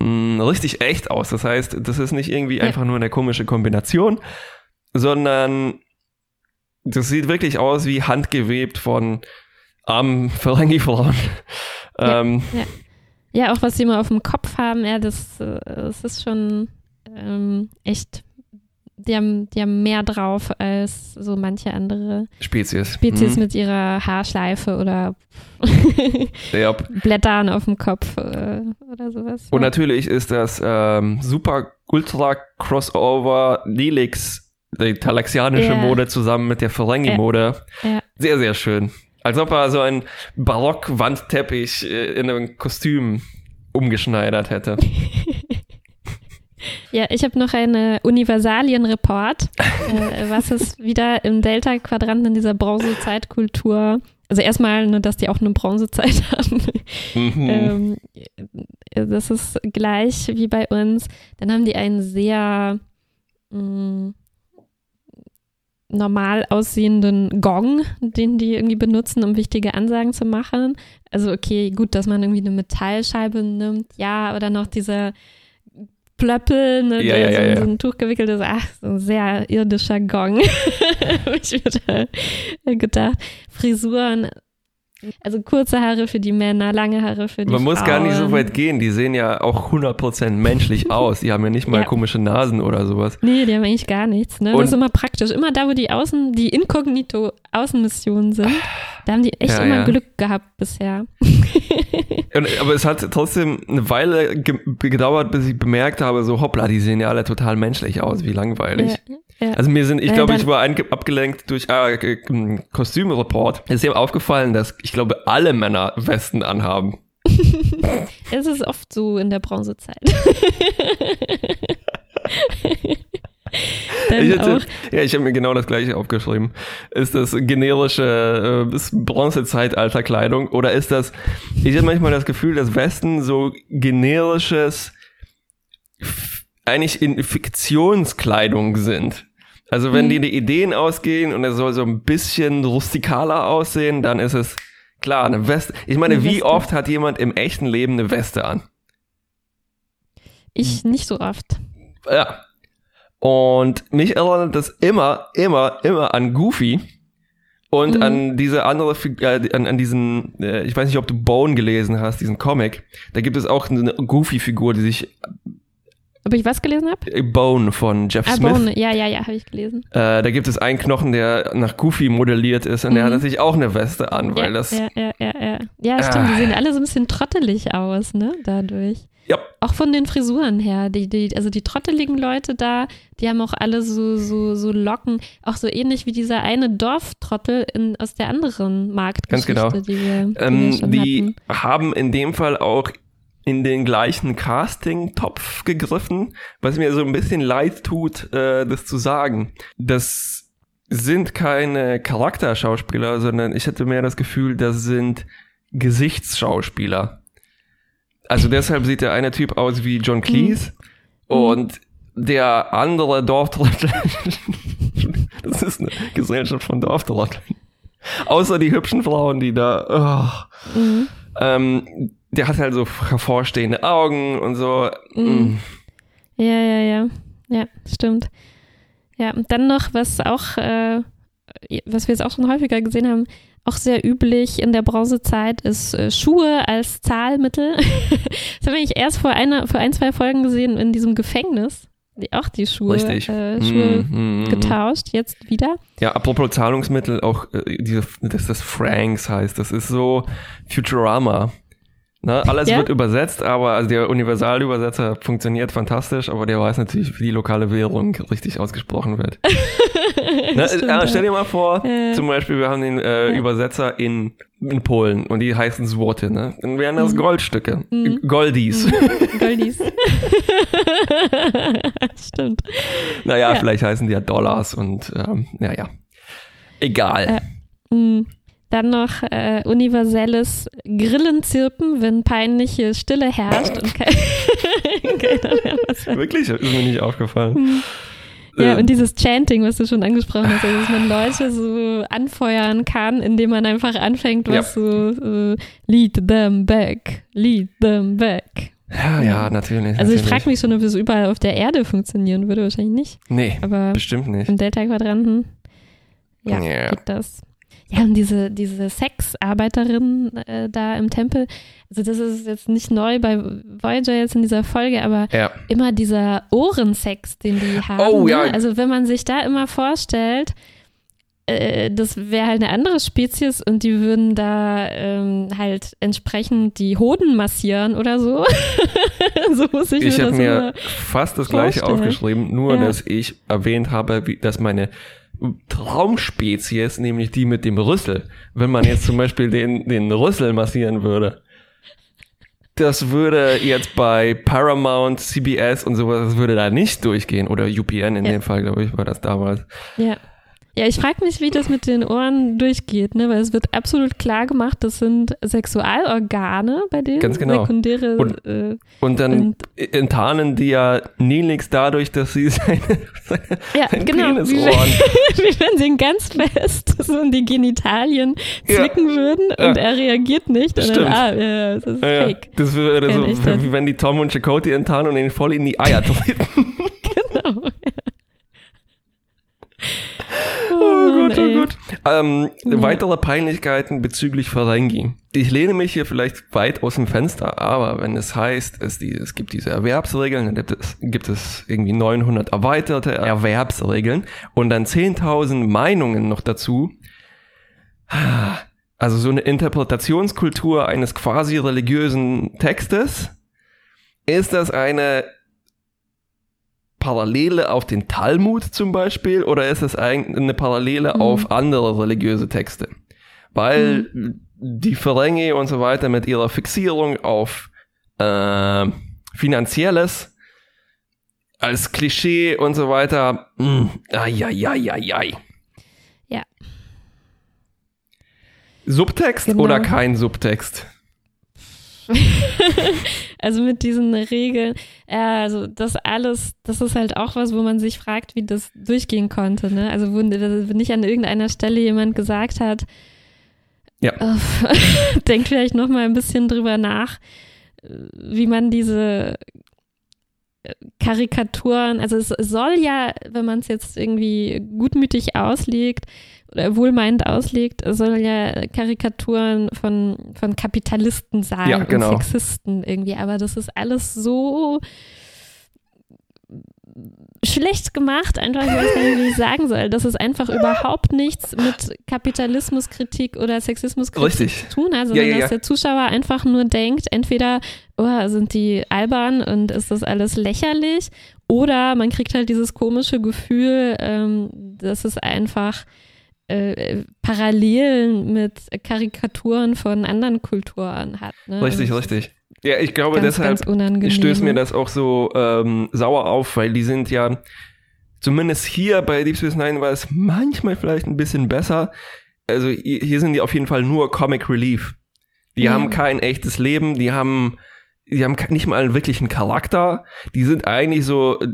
mh, richtig echt aus. Das heißt, das ist nicht irgendwie Ja. einfach nur eine komische Kombination, sondern das sieht wirklich aus wie handgewebt von armen [LAUGHS] Ferengi-Frauen. Ja. Ähm, Ja, auch was sie immer auf dem Kopf haben, ja, das, äh, das ist schon ähm, echt. Die haben, die haben mehr drauf als so manche andere Spezies. Spezies Mhm. mit ihrer Haarschleife oder [LAUGHS] Ja. Blättern auf dem Kopf äh, oder sowas. Und ja. natürlich ist das ähm, super ultra Crossover Nelix, die talaxianische Ja. Mode zusammen mit der Ferengi-Mode. Ja. Sehr, sehr schön. Als ob er so einen Barock-Wandteppich äh, in einem Kostüm umgeschneidert hätte. [LAUGHS] Ja, ich habe noch eine Universalien-Report, [LAUGHS] äh, was es wieder im Delta-Quadranten in dieser Bronzezeitkultur, also erstmal, nur, dass die auch eine Bronzezeit [LAUGHS] haben. Mhm. ähm, das ist gleich wie bei uns. Dann haben die einen sehr mh, normal aussehenden Gong, den die irgendwie benutzen, um wichtige Ansagen zu machen. Also okay, gut, dass man irgendwie eine Metallscheibe nimmt, ja, oder noch dieser Plöppel, ne, Ja, der ja, so, ja, in ja. so ein Tuch gewickelt ist. Ach, so ein sehr irdischer Gong. [LAUGHS] Hab ich mir da gedacht. Frisuren, also kurze Haare für die Männer, lange Haare für die Man Frauen. muss gar nicht so weit gehen. Die sehen ja auch 100% menschlich [LAUGHS] aus. Die haben ja nicht mal komische Nasen oder sowas. Nee, die haben eigentlich gar nichts. Ne? Und- das ist immer praktisch. Immer da, wo die Außen, die inkognito Außenmissionen sind, da haben die echt immer. Glück gehabt bisher. Und, aber es hat trotzdem eine Weile ge gedauert, bis ich bemerkt habe, so hoppla, die sehen ja alle total menschlich aus. Wie langweilig. Ja, ja. Also mir sind, ich Äh, glaube, ich war abgelenkt durch ah, äh, Kostümreport. Es ist ihm aufgefallen, dass ich glaube, alle Männer Westen anhaben. [LAUGHS] es ist oft so in der Bronzezeit. [LAUGHS] [LAUGHS] ich hätte, ja, ich habe mir genau das gleiche aufgeschrieben. Ist das generische äh, Bronzezeitalter-Kleidung oder ist das, ich habe manchmal das Gefühl, dass Westen so generisches, eigentlich in Fiktionskleidung sind. Also wenn mhm. die die Ideen ausgehen und es soll so ein bisschen rustikaler aussehen, dann ist es klar, eine Weste. Ich meine, eine wie oft hat jemand im echten Leben eine Weste an? Ich nicht so oft. Ja, und mich erinnert das immer, immer, immer an Goofy und mhm. an diese andere, äh, an, an diesen, äh, ich weiß nicht, ob du Bone gelesen hast, diesen Comic. Da gibt es auch eine Goofy-Figur, die sich ob ich was gelesen habe? Äh, Bone von Jeff ah, Smith. Bone, ja, ja, ja, habe ich gelesen. Äh, da gibt es einen Knochen, der nach Goofy modelliert ist und mhm. der hat natürlich auch eine Weste an, weil ja, das. Ja, ja, ja, ja. Ja, stimmt, ah. die sehen alle so ein bisschen trottelig aus, ne, dadurch. Ja. Auch von den Frisuren her. Die, die, also die trotteligen Leute da, die haben auch alle so, so, so Locken, auch so ähnlich wie dieser eine Dorftrottel in, aus der anderen Marktgeschichte, Ganz genau. die wir, die, ähm, wir die haben in dem Fall auch in den gleichen Casting-Topf gegriffen, was mir so ein bisschen leid tut, äh, das zu sagen. Das sind keine Charakterschauspieler, sondern ich hatte mehr das Gefühl, das sind Gesichtsschauspieler. Also deshalb sieht der eine Typ aus wie John Cleese mhm. und der andere Dorftrottel. [LAUGHS] das ist eine Gesellschaft von Dorftrotteln. Außer die hübschen Frauen, die da. Oh. Mhm. Ähm, der hat halt so hervorstehende Augen und so. Mhm. Mm. Ja, ja, ja. Ja, stimmt. Ja, und dann noch, was auch, äh, was wir jetzt auch schon häufiger gesehen haben, auch sehr üblich in der Bronzezeit ist äh, Schuhe als Zahlmittel. [LAUGHS] das habe ich erst vor, einer, vor ein, zwei Folgen gesehen in diesem Gefängnis. Die, auch die Schuhe, äh, Schuhe mm, mm, getauscht, jetzt wieder. Ja, apropos Zahlungsmittel, auch äh, diese, dass das Franks heißt, das ist so Futurama. Ne, alles ja? wird übersetzt, aber also der Universalübersetzer funktioniert fantastisch, aber der weiß natürlich, wie die lokale Währung richtig ausgesprochen wird. [LAUGHS] [LAUGHS] ne, äh, stell dir mal vor, äh, zum Beispiel, wir haben den äh, ja. Übersetzer in, in Polen und die heißen Zwote, ne? Dann wären das mhm. Goldstücke. Mhm. Goldies. Mhm. [LAUGHS] Goldies. [LAUGHS] stimmt. Naja, ja. vielleicht heißen die ja Dollars und ähm, naja. Egal. Äh, mh. Dann noch äh, universelles Grillenzirpen, wenn peinliche Stille herrscht und kein, keiner mehr was. Wirklich? Ist mir nicht aufgefallen. Ja, und dieses Chanting, was du schon angesprochen hast, also dass man Leute so anfeuern kann, indem man einfach anfängt, was ja. so äh, lead them back, lead them back. Ja, ja, natürlich. Also ich frage mich schon, ob es überall auf der Erde funktionieren würde, wahrscheinlich nicht. Nee, aber bestimmt nicht. Im Delta-Quadranten, ja, yeah. geht das. Ja, und diese, diese Sexarbeiterin äh, da im Tempel, also das ist jetzt nicht neu bei Voyager jetzt in dieser Folge, aber ja. immer dieser Ohrensex, den die haben. Oh, ja. Ne? Also wenn man sich da immer vorstellt, äh, das wäre halt eine andere Spezies und die würden da ähm, halt entsprechend die Hoden massieren oder so. [LAUGHS] so muss ich, ich mir das Ich habe mir fast das vorstellen. gleiche aufgeschrieben, nur ja. dass ich erwähnt habe, wie, dass meine Traumspezies, nämlich die mit dem Rüssel. Wenn man jetzt zum Beispiel den, den Rüssel massieren würde. Das würde jetzt bei Paramount, CBS und sowas, das würde da nicht durchgehen. Oder UPN in ja. dem Fall, glaube ich, war das damals. Ja. Ja, ich frage mich, wie das mit den Ohren durchgeht, ne? weil es wird absolut klar gemacht, das sind Sexualorgane bei denen. Ganz genau. Sekundäre. Und, äh, und dann und, enttarnen die ja Nelix dadurch, dass sie [LAUGHS] seine, seine ja, genau, Penisohren. Wie, [LAUGHS] wie wenn sie ihn ganz fest so in die Genitalien zwicken ja. würden und ja. er reagiert nicht. Und Dann, ah, ja, das ist fake. Das wäre so, wie wenn die Tom und Chakotay enttarnen und ihn voll in die Eier treten. genau. Oh Gott, oh Gott. Ähm, ja. Weitere Peinlichkeiten bezüglich Ferengi. Ich lehne mich hier vielleicht weit aus dem Fenster, aber wenn es heißt, es, die, es gibt diese Erwerbsregeln, dann gibt es, gibt es irgendwie 900 erweiterte Erwerbsregeln und dann 10.000 Meinungen noch dazu. Also so eine Interpretationskultur eines quasi religiösen Textes. Ist das eine Parallele auf den Talmud zum Beispiel oder ist es eigentlich eine Parallele mhm. auf andere religiöse Texte? Weil mhm. die Ferengi und so weiter mit ihrer Fixierung auf äh, Finanzielles als Klischee und so weiter. Mm, ai, ai, ai, ai, ai. Ja. Subtext Genau. oder kein Subtext? [LAUGHS] also mit diesen Regeln, ja, also das alles, das ist halt auch was, wo man sich fragt, wie das durchgehen konnte. Ne? Also wo nicht an irgendeiner Stelle jemand gesagt hat, Ja. [LAUGHS] denkt vielleicht noch mal ein bisschen drüber nach, wie man diese äh, Karikaturen, also es soll ja, wenn man es jetzt irgendwie gutmütig auslegt oder wohlmeinend auslegt, es soll ja Karikaturen von, von Kapitalisten sein Ja, genau. und Sexisten irgendwie, aber das ist alles so schlecht gemacht, einfach, ich weiß nicht, wie ich sagen soll. Das ist einfach überhaupt nichts mit Kapitalismuskritik oder Sexismuskritik zu tun hat, sondern ja, ja. dass der Zuschauer einfach nur denkt, entweder, oh, sind die albern und ist das alles lächerlich, oder man kriegt halt dieses komische Gefühl, ähm, dass es einfach äh, Parallelen mit Karikaturen von anderen Kulturen hat. Ne? Richtig, richtig. Ja, ich glaube, Ganz, deshalb ganz unangenehm. stößt mir das auch so ähm, sauer auf, weil die sind ja, zumindest hier bei Deep Space Nine war es manchmal vielleicht ein bisschen besser. Also hier sind die auf jeden Fall nur Comic Relief. Die Ja. haben kein echtes Leben, die haben, die haben nicht mal einen wirklichen Charakter. Die sind eigentlich so äh,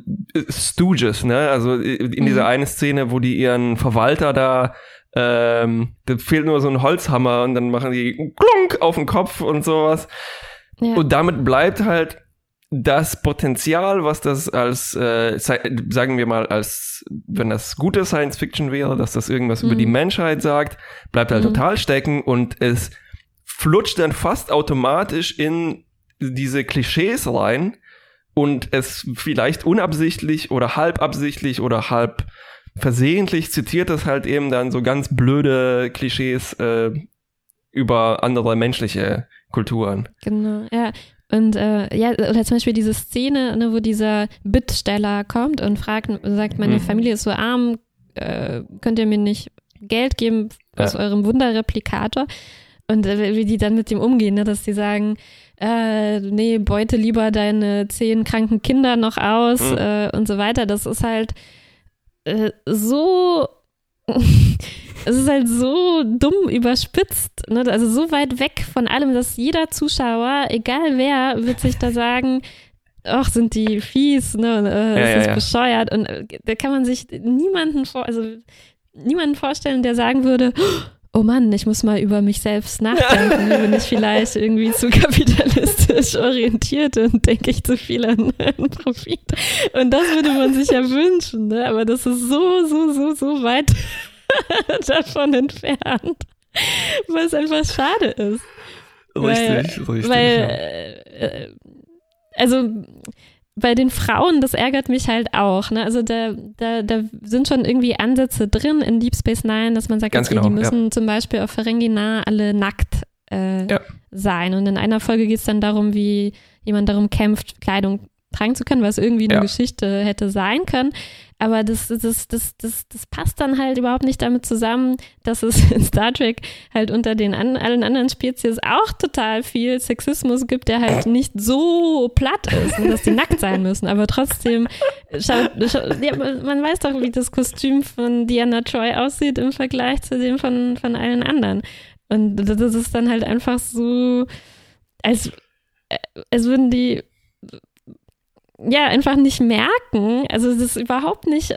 Stooges, ne? Also äh, in dieser Mhm. einen Szene, wo die ihren Verwalter da ähm, da fehlt nur so ein Holzhammer und dann machen die klunk auf den Kopf und sowas. Ja. Und damit bleibt halt das Potenzial, was das als, äh, sagen wir mal, als, wenn das gute Science Fiction wäre, dass das irgendwas über Mhm. die Menschheit sagt, bleibt halt Mhm. total stecken und es flutscht dann fast automatisch in diese Klischees rein und es vielleicht unabsichtlich oder halbabsichtlich oder halb versehentlich zitiert es halt eben dann so ganz blöde Klischees äh, über andere menschliche Kulturen. Genau, ja. Und äh, ja, oder zum Beispiel diese Szene, ne, wo dieser Bittsteller kommt und fragt, sagt, meine Mhm. Familie ist so arm, äh, könnt ihr mir nicht Geld geben aus Ja. eurem Wunderreplikator? Und äh, wie die dann mit dem umgehen, ne, dass die sagen, äh, nee, beute lieber deine zehn kranken Kinder noch aus Mhm. äh, und so weiter. Das ist halt äh, so [LAUGHS] es ist halt so dumm überspitzt, ne? also so weit weg von allem, dass jeder Zuschauer, egal wer, wird sich da sagen, ach, sind die fies, ne? und, äh, Ja, ist ja. bescheuert. Und äh, da kann man sich niemanden vor, also niemanden vorstellen, der sagen würde, oh Mann, ich muss mal über mich selbst nachdenken. Bin ich vielleicht irgendwie zu kapitalistisch orientiert und denke ich zu viel an, an Profit. Und das würde man sich ja wünschen, ne? Aber das ist so, so, so, so weit [LAUGHS] davon entfernt, weil es einfach schade ist. Richtig, weil, richtig. Weil, ja. äh, also bei den Frauen, das ärgert mich halt auch. Ne? Also da, da, da sind schon irgendwie Ansätze drin in Deep Space Nine, dass man sagt, Ganz okay, genau, die müssen zum Beispiel auf Ferengi alle nackt äh, Ja. sein. Und in einer Folge geht es dann darum, wie jemand darum kämpft, Kleidung tragen zu können, was irgendwie eine Ja. Geschichte hätte sein können. Aber das, das, das, das, das passt dann halt überhaupt nicht damit zusammen, dass es [LAUGHS] in Star Trek halt unter den an, allen anderen Spezies auch total viel Sexismus gibt, der halt nicht so platt ist und dass die nackt sein müssen. Aber trotzdem, schaut, schaut, ja, man weiß doch, wie das Kostüm von Diana Troy aussieht im Vergleich zu dem von, von allen anderen. Und das das ist dann halt einfach so, als, äh, als würden die ja einfach nicht merken, also das ist überhaupt nicht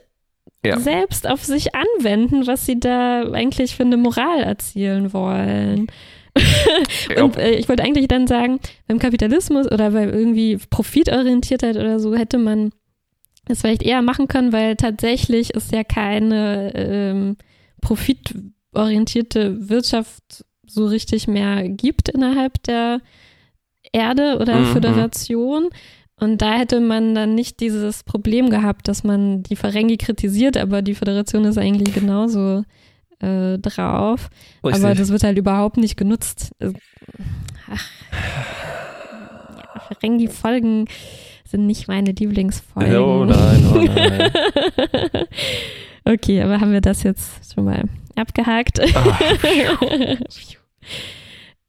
Ja. selbst auf sich anwenden, was sie da eigentlich für eine Moral erzielen wollen. [LAUGHS] Und äh, ich wollte eigentlich dann sagen, beim Kapitalismus oder bei irgendwie Profitorientiertheit oder so hätte man das vielleicht eher machen können, weil tatsächlich es ja keine ähm, profitorientierte Wirtschaft so richtig mehr gibt innerhalb der Erde oder Mhm. Föderation. Und da hätte man dann nicht dieses Problem gehabt, dass man die Ferengi kritisiert, aber die Föderation ist eigentlich genauso äh, drauf. Richtig. Aber das wird halt überhaupt nicht genutzt. Äh, Ach. Ja, Ferengi-Folgen sind nicht meine Lieblingsfolgen. Oh nein, oh nein. [LAUGHS] okay, aber haben wir das jetzt schon mal abgehakt? Ah, [LAUGHS]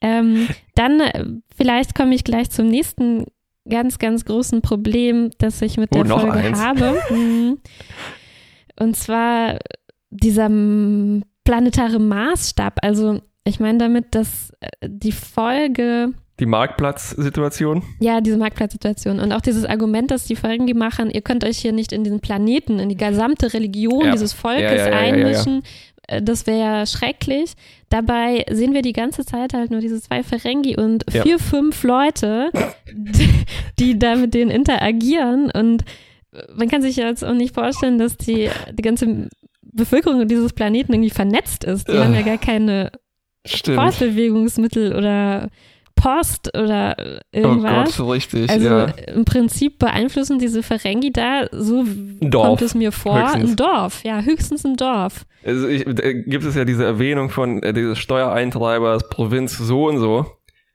Ähm, dann äh, vielleicht komme ich gleich zum nächsten ganz, ganz großen Problem, das ich mit Oh, der Folge eins. habe. [LAUGHS] Mhm. Und zwar dieser planetare Maßstab. Also ich meine damit, dass äh, die Folge, Die Marktplatzsituation. ja, diese Marktplatzsituation und auch dieses Argument, dass die die machen, ihr könnt euch hier nicht in diesen Planeten, in die gesamte Religion Ja. dieses Volkes Ja, ja, einmischen. Äh, Das wäre ja schrecklich. Dabei sehen wir die ganze Zeit halt nur diese zwei Ferengi und vier, fünf Leute, die, die da mit denen interagieren. Und man kann sich jetzt auch nicht vorstellen, dass die, die ganze Bevölkerung dieses Planeten irgendwie vernetzt ist. Die haben ja gar keine Stimmt. Fortbewegungsmittel oder Post oder Oh irgendwas. Gott, richtig. Also ja. im Prinzip beeinflussen diese Ferengi da, so Dorf, kommt es mir vor, höchstens. ein Dorf. Ja, höchstens ein Dorf. Also ich, gibt es ja diese Erwähnung von äh, dieses Steuereintreibers Provinz so und so.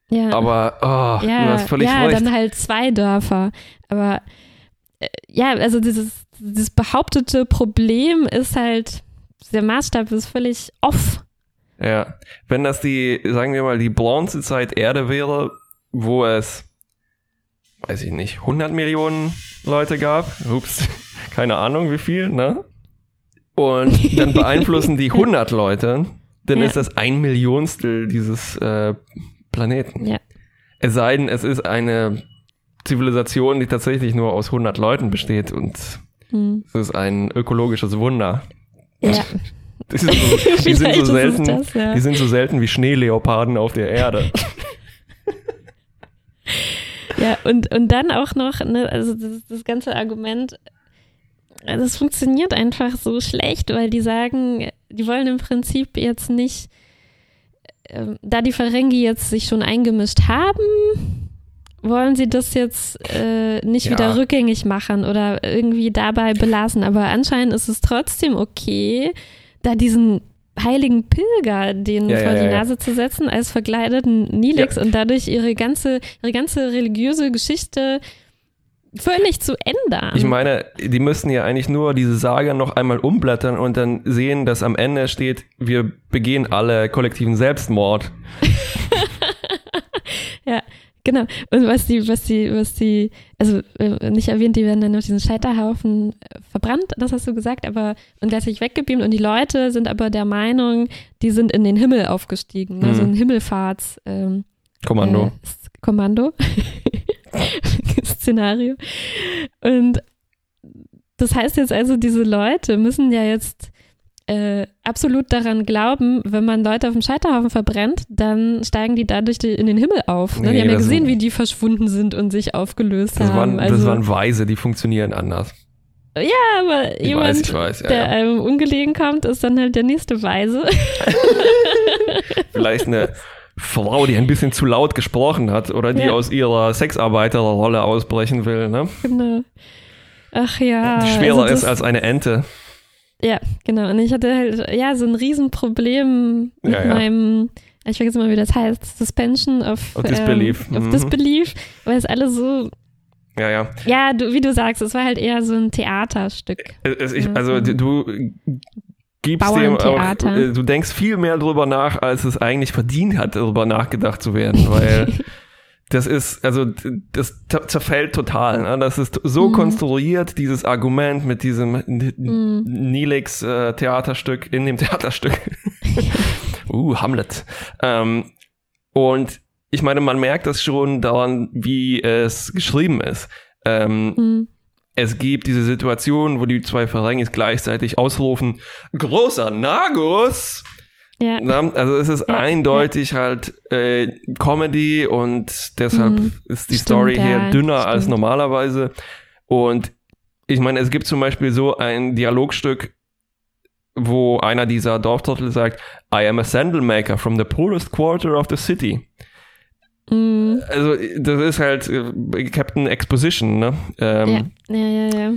Ja, Aber oh, ja, du hast völlig ja recht. dann halt zwei Dörfer. Aber äh, ja, also dieses, dieses behauptete Problem ist halt, der Maßstab ist völlig off. Ja, wenn das die, sagen wir mal, die Bronzezeit Erde wäre, wo es, weiß ich nicht, 100 Millionen Leute gab, ups, [LAUGHS] keine Ahnung wie viel, ne? Und [LAUGHS] dann beeinflussen die 100 Leute, dann Ja. ist das ein Millionstel dieses äh, Planeten. Ja. Es sei denn, es ist eine Zivilisation, die tatsächlich nur aus 100 Leuten besteht und Hm. es ist ein ökologisches Wunder. Ja. [LAUGHS] Die sind so, [LAUGHS] die sind so selten, das, ja. die sind so selten wie Schneeleoparden auf der Erde. [LAUGHS] Ja, und, und dann auch noch, ne, also das, das ganze Argument, äh, das funktioniert einfach so schlecht, weil die sagen, die wollen im Prinzip jetzt nicht, ähm, da die Ferengi jetzt sich schon eingemischt haben, wollen sie das jetzt äh, nicht Ja. wieder rückgängig machen oder irgendwie dabei belassen. Aber anscheinend ist es trotzdem okay, da diesen heiligen Pilger denen Ja, ja, vor die ja, ja. Nase zu setzen als verkleideten Nilix und dadurch ihre ganze, ihre ganze religiöse Geschichte völlig zu ändern. Ich meine, die müssten ja eigentlich nur diese Sage noch einmal umblättern und dann sehen, dass am Ende steht, wir begehen alle kollektiven Selbstmord. [LAUGHS] Ja, genau. Und was die, was die, was die, also äh, nicht erwähnt, die werden dann auf diesen Scheiterhaufen äh, verbrannt, das hast du gesagt, aber und gleichzeitig weggebeamt und die Leute sind aber der Meinung, die sind in den Himmel aufgestiegen, ne? Mhm. so ein Himmelfahrts ähm, Kommando. Äh, Kommando. [LAUGHS] Szenario. Und das heißt jetzt also, diese Leute müssen ja jetzt äh, absolut daran glauben, wenn man Leute auf dem Scheiterhaufen verbrennt, dann steigen die dadurch die, in den Himmel auf. Ne? Nee, die haben ja gesehen, wie die verschwunden sind und sich aufgelöst das, haben. waren, also, das waren Weise, die funktionieren anders. ja, aber Ich jemand, weiß, ich weiß. Ja, der ja. einem ungelegen kommt, ist dann halt der nächste Weise. [LAUGHS] Vielleicht eine Frau, die ein bisschen zu laut gesprochen hat oder die Ja. aus ihrer Sexarbeiterrolle ausbrechen will, ne? genau. Ach ja. die schwerer also ist als eine Ente. Ja, genau. Und ich hatte halt, ja, so ein Riesenproblem mit Ja, meinem, ich vergesse mal, wie das heißt, Suspension of, Of Disbelief. Ähm, of Mhm. Disbelief, weil es alle so, Ja, ja. ja, du, wie du sagst, es war halt eher so ein Theaterstück. Es, es, ich, also so. du gibst dem auch, äh, du denkst viel mehr drüber nach, als es eigentlich verdient hat, darüber nachgedacht zu werden, weil [LAUGHS] das ist, also das zerfällt total. Ne? Das ist so Mhm. konstruiert, dieses Argument mit diesem Mhm. Nilix äh, in dem [LAUGHS] Theaterstück. [LAUGHS] uh, Hamlet. Ähm, und ich meine, man merkt das schon daran, wie es geschrieben ist. Ähm, Mhm. es gibt diese Situation, wo die zwei Ferengis gleichzeitig ausrufen, großer Nagus! Ja. Na, also es ist Ja, eindeutig halt äh, Comedy und deshalb Mhm. ist die Stimmt, Story ja, hier dünner als stimmt. normalerweise. Und ich meine, es gibt zum Beispiel so ein Dialogstück, wo einer dieser Dorftrottel sagt, I am a sandal maker from the poorest quarter of the city. Mhm. Also das ist halt äh, Captain Exposition, ne? Ähm, ja, ja, ja, ja.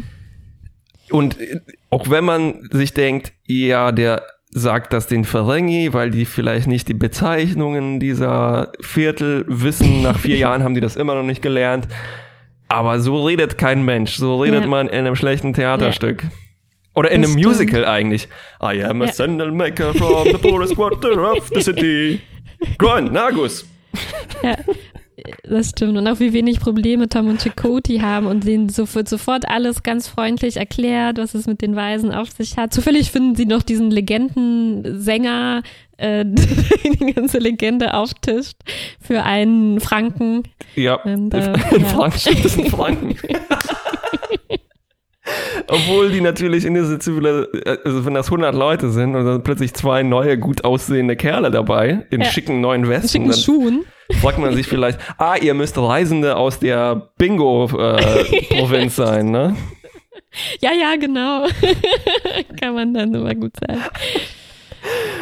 Und äh, auch wenn man sich denkt, ja, der sagt das den Ferengi, weil die vielleicht nicht die Bezeichnungen dieser Viertel wissen, nach vier [LAUGHS] Jahren haben die das immer noch nicht gelernt. Aber so redet kein Mensch, so redet Ja. man in einem schlechten Theaterstück. Oder in Das einem stimmt. Musical eigentlich. I am a Ja. sandal maker from the poorest quarter of the city. [LAUGHS] On, Nagus. Ja, das stimmt. Und auch wie wenig Probleme Tom und Chakoti haben und denen so, wird sofort alles ganz freundlich erklärt, was es mit den Weisen auf sich hat. Zufällig finden sie noch diesen Legendensänger, äh, [LAUGHS] die ganze Legende auftischt für einen Franken. Ja, Und, äh, ja. Franken, stimmt, das ist ein Franken. [LAUGHS] Obwohl die natürlich in dieser Zivilisation, also wenn das 100 Leute sind und dann plötzlich zwei neue, gut aussehende Kerle dabei in Ja. schicken neuen Westen, Schicken Schuhen. fragt man sich vielleicht, ah, ihr müsst Reisende aus der Bingo-Provinz [LAUGHS] sein, ne? Ja, ja, genau. [LAUGHS] Kann man dann immer gut sagen.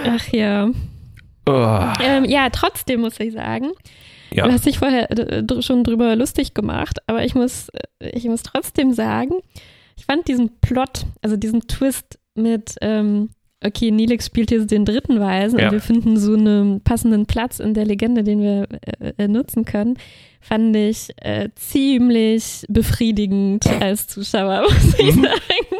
Ach ja. Oh, Ähm, ja, trotzdem muss ich sagen, ja. Du hast dich vorher äh, schon drüber lustig gemacht, aber ich muss, äh, ich muss trotzdem sagen, ich fand diesen Plot, also diesen Twist mit, ähm, okay, Nilix spielt jetzt den dritten Weisen Ja. und wir finden so einen passenden Platz in der Legende, den wir äh, äh, nutzen können, fand ich äh, ziemlich befriedigend als Zuschauer, [LAUGHS] muss ich Mhm. sagen.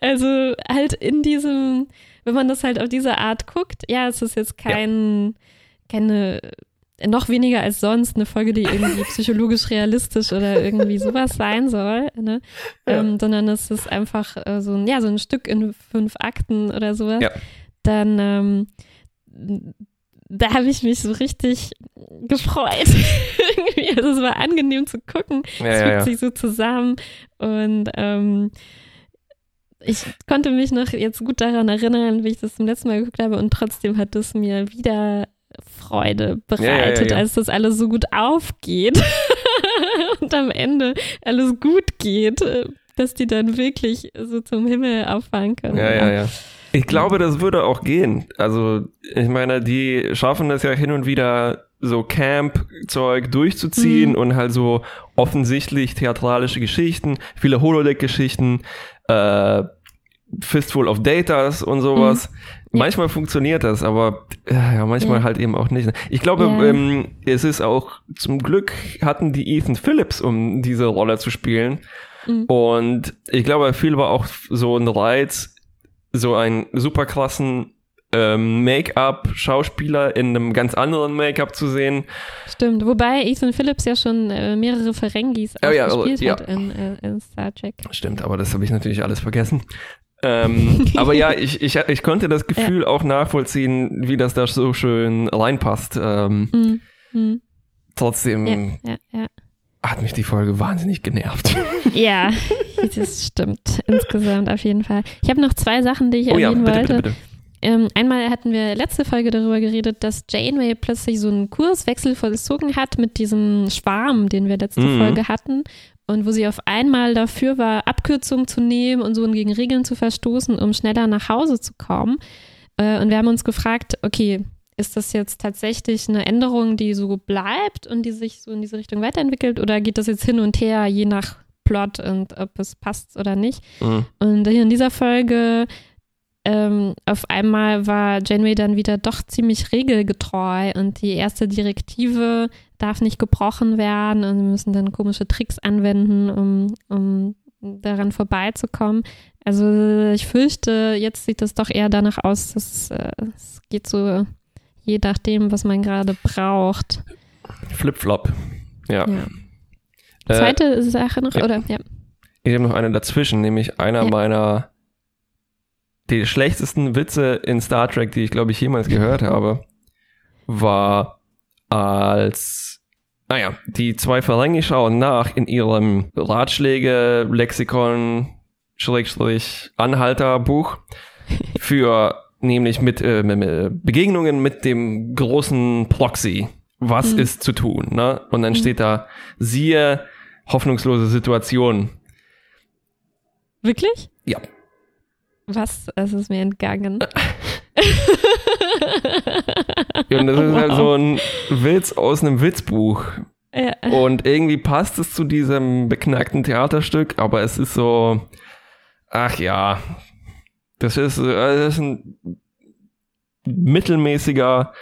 Also halt in diesem, wenn man das halt auf diese Art guckt, ja, es ist jetzt kein, keine noch weniger als sonst eine Folge, die irgendwie [LAUGHS] psychologisch realistisch oder irgendwie sowas sein soll, ne? Ja. ähm, sondern es ist einfach äh, so, ein, ja, so ein Stück in fünf Akten oder sowas, Ja. dann ähm, da habe ich mich so richtig gefreut. [LAUGHS] Also es war angenehm zu gucken. Ja, es fügt sich so zusammen und ähm, ich konnte mich noch jetzt gut daran erinnern, wie ich das zum letzten Mal geguckt habe und trotzdem hat es mir wieder Freude bereitet, ja, ja. als das alles so gut aufgeht [LAUGHS] und am Ende alles gut geht, äh, dass die dann wirklich so zum Himmel auffahren können. Ja, ja, ja. Ich glaube, das würde auch gehen. Also, ich meine, die schaffen es ja hin und wieder, so Camp-Zeug durchzuziehen Mhm. und halt so offensichtlich theatralische Geschichten, viele Holodeck-Geschichten, äh, Fistful of Datas und sowas. Ja. Manchmal funktioniert das, aber äh, ja, manchmal Ja. halt eben auch nicht. Ich glaube, Ja. ähm, es ist auch zum Glück hatten die Ethan Phillips, um diese Rolle zu spielen. Mhm. Und ich glaube, viel war auch so ein Reiz, so einen super krassen ähm, Make-up-Schauspieler in einem ganz anderen Make-up zu sehen. Stimmt, wobei Ethan Phillips ja schon äh, mehrere Ferengis Oh ja, also, gespielt ja. hat in, äh, in Star Trek. Stimmt, aber das habe ich natürlich alles vergessen. Ähm, [LAUGHS] aber ja, ich, ich, ich konnte das Gefühl auch nachvollziehen, wie das da so schön reinpasst. Ähm, Mhm. Mhm. trotzdem Ja, ja, ja. hat mich die Folge wahnsinnig genervt. [LAUGHS] Ja, [LAUGHS] das stimmt. Insgesamt auf jeden Fall. Ich habe noch zwei Sachen, die ich oh ja, erwähnen bitte, wollte. bitte, bitte. Ähm, einmal hatten wir letzte Folge darüber geredet, dass Janeway plötzlich so einen Kurswechsel vollzogen hat mit diesem Schwarm, den wir letzte Mhm. Folge hatten. Und wo sie auf einmal dafür war, Abkürzungen zu nehmen und so gegen Regeln zu verstoßen, um schneller nach Hause zu kommen. Äh, und wir haben uns gefragt, okay, ist das jetzt tatsächlich eine Änderung, die so bleibt und die sich so in diese Richtung weiterentwickelt? Oder geht das jetzt hin und her, je nach Plot und ob es passt oder nicht? Mhm. Und hier in dieser Folge ähm, auf einmal war Janeway dann wieder doch ziemlich regelgetreu und die erste Direktive darf nicht gebrochen werden und wir müssen dann komische Tricks anwenden, um, um daran vorbeizukommen. Also ich fürchte, jetzt sieht es doch eher danach aus, dass äh, es geht so je nachdem, was man gerade braucht. Flip-Flop. Ja. Ja. Äh, Zweite Sache noch, ja. oder? Ja. Ich habe noch eine dazwischen, nämlich einer Ja. meiner die schlechtesten Witze in Star Trek, die ich glaube ich jemals gehört habe, war als naja, die zwei Ferengi schauen nach in ihrem Ratschläge, Lexikon, Schrägstrich, Anhalterbuch [LAUGHS] für nämlich mit äh, mit- Begegnungen mit dem großen Proxy. Was Mhm. ist zu tun? Ne? Und dann steht da, siehe hoffnungslose Situation. Wirklich? Ja. Was? Es ist mir entgangen. [LAUGHS] Und das ist halt Wow. so ein Witz aus einem Witzbuch. Ja. Und irgendwie passt es zu diesem beknackten Theaterstück, aber es ist so, ach ja, das ist, äh, das ist ein mittelmäßiger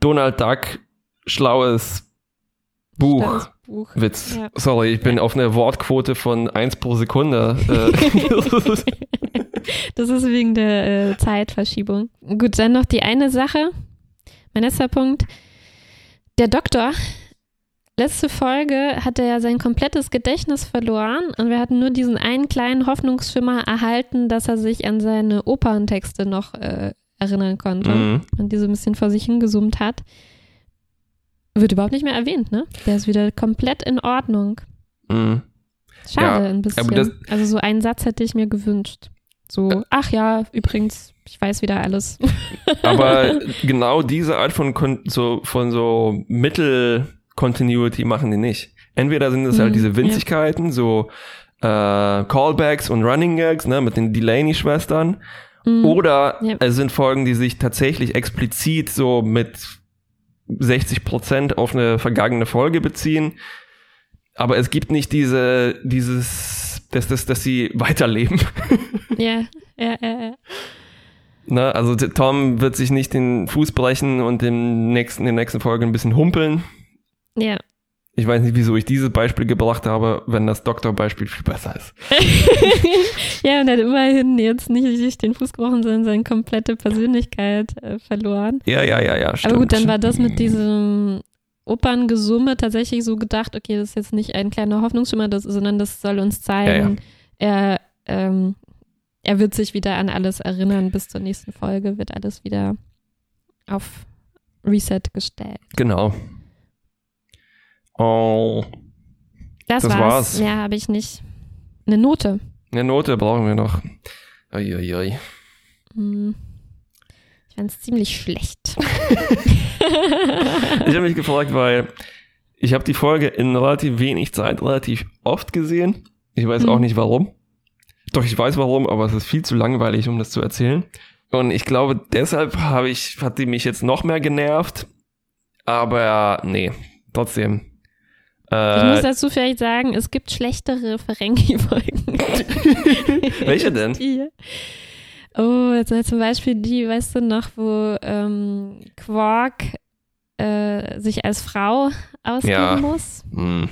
Donald Duck schlaues Buch. Buch. Witz. Ja. Sorry, ich bin auf einer Wortquote von 1 pro Sekunde. [LAUGHS] [LAUGHS] [LAUGHS] Das ist wegen der äh, Zeitverschiebung. Gut, dann noch die eine Sache. Mein letzter Punkt. Der Doktor, letzte Folge hat er ja sein komplettes Gedächtnis verloren und wir hatten nur diesen einen kleinen Hoffnungsschimmer erhalten, dass er sich an seine Operntexte noch äh, erinnern konnte Mhm. und die so ein bisschen vor sich hingesummt hat. Wird überhaupt nicht mehr erwähnt, ne? Der ist wieder komplett in Ordnung. Mhm. Schade Ja, ein bisschen. das- also so einen Satz hätte ich mir gewünscht. So, ach ja, übrigens, ich weiß wieder alles. [LAUGHS] Aber genau diese Art von, Kon so, von so Mittel-Continuity machen die nicht. Entweder sind es halt Mhm, diese ja. Winzigkeiten, so äh, Callbacks und Running Gags, ne, mit den Delaney-Schwestern. Mhm. Oder Ja. es sind Folgen, die sich tatsächlich explizit so mit 60 Prozent auf eine vergangene Folge beziehen. Aber es gibt nicht diese, dieses, dass, dass, dass sie weiterleben. [LAUGHS] Ja, ja, ja, ja. Ne? Also Tom wird sich nicht den Fuß brechen und im nächsten, in der nächsten Folge ein bisschen humpeln. Ja. Ich weiß nicht, wieso ich dieses Beispiel gebracht habe, wenn das Doktorbeispiel viel besser ist. [LAUGHS] ja, und er hat immerhin jetzt nicht sich den Fuß gebrochen, sondern seine komplette Persönlichkeit äh, verloren. Ja, ja, ja, ja, stimmt. Aber gut, dann war das mit diesem Operngesumme tatsächlich so gedacht, okay, das ist jetzt nicht ein kleiner Hoffnungsschimmer, das, sondern das soll uns zeigen, er, ähm, er wird sich wieder an alles erinnern. Bis zur nächsten Folge wird alles wieder auf Reset gestellt. Genau. Oh, Das, Das war's. war's. Mehr habe ich nicht. Eine Note. eine Note brauchen wir noch. Uiuiui. Hm. Ich fand es ziemlich schlecht. [LAUGHS] [LAUGHS] Ich habe mich gefragt, weil ich habe die Folge in relativ wenig Zeit relativ oft gesehen. Ich weiß auch Mhm. nicht warum. Doch, ich weiß warum, aber es ist viel zu langweilig, um das zu erzählen. Und ich glaube, deshalb habe ich, hat die mich jetzt noch mehr genervt. Aber nee, trotzdem. Ich Äh, muss dazu vielleicht sagen, es gibt schlechtere Ferengi-Folgen. [LAUGHS] welche denn? Die. Oh, also zum Beispiel die, weißt du noch, wo ähm, Quark äh, sich als Frau ausgeben Ja. muss, Hm,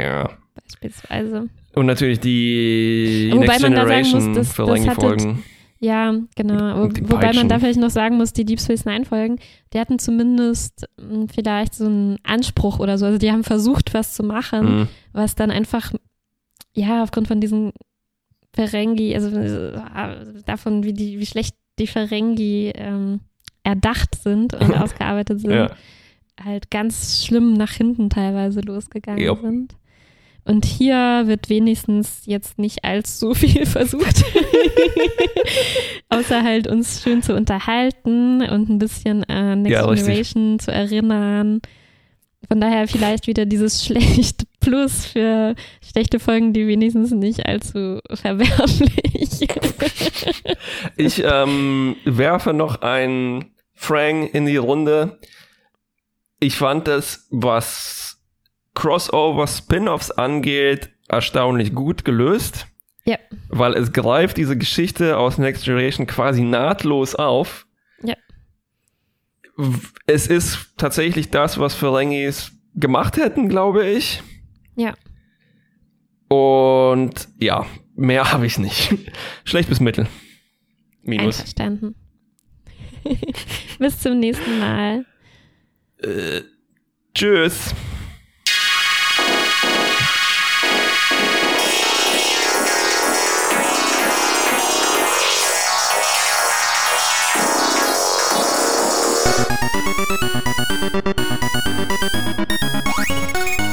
ja. beispielsweise. Und natürlich die Wobei Next man da sagen muss, Generation das- das Ferengi-Folgen. Ja, genau. Wo, wobei man da vielleicht noch sagen muss, die Deep Space Nine Folgen, die hatten zumindest mh, vielleicht so einen Anspruch oder so. Also die haben versucht, was zu machen, Hm. was dann einfach, ja, aufgrund von diesen Ferengi, also äh, davon, wie die, wie schlecht die Ferengi ähm, erdacht sind und [LAUGHS] ausgearbeitet sind, Ja. halt ganz schlimm nach hinten teilweise losgegangen Jo. sind. Und hier wird wenigstens jetzt nicht allzu [LAUGHS] viel versucht. [LAUGHS] Außer halt uns schön zu unterhalten und ein bisschen an Next Ja, richtig. Generation zu erinnern. Von daher vielleicht wieder dieses [LAUGHS] schlecht Plus für schlechte Folgen, die wenigstens nicht allzu verwerflich. [LAUGHS] Ich ähm, werfe noch ein Frank in die Runde. Ich fand das, was Crossover Spin-offs angeht, erstaunlich gut gelöst. Ja. Weil es greift diese Geschichte aus Next Generation quasi nahtlos auf. Es ist tatsächlich das, was Ferengis gemacht hätten, glaube ich. Ja. Und ja, mehr [LAUGHS] habe ich nicht. Schlecht bis mittel. Minus. Einverstanden. [LAUGHS] Bis zum nächsten Mal. Äh, tschüss. Thank you.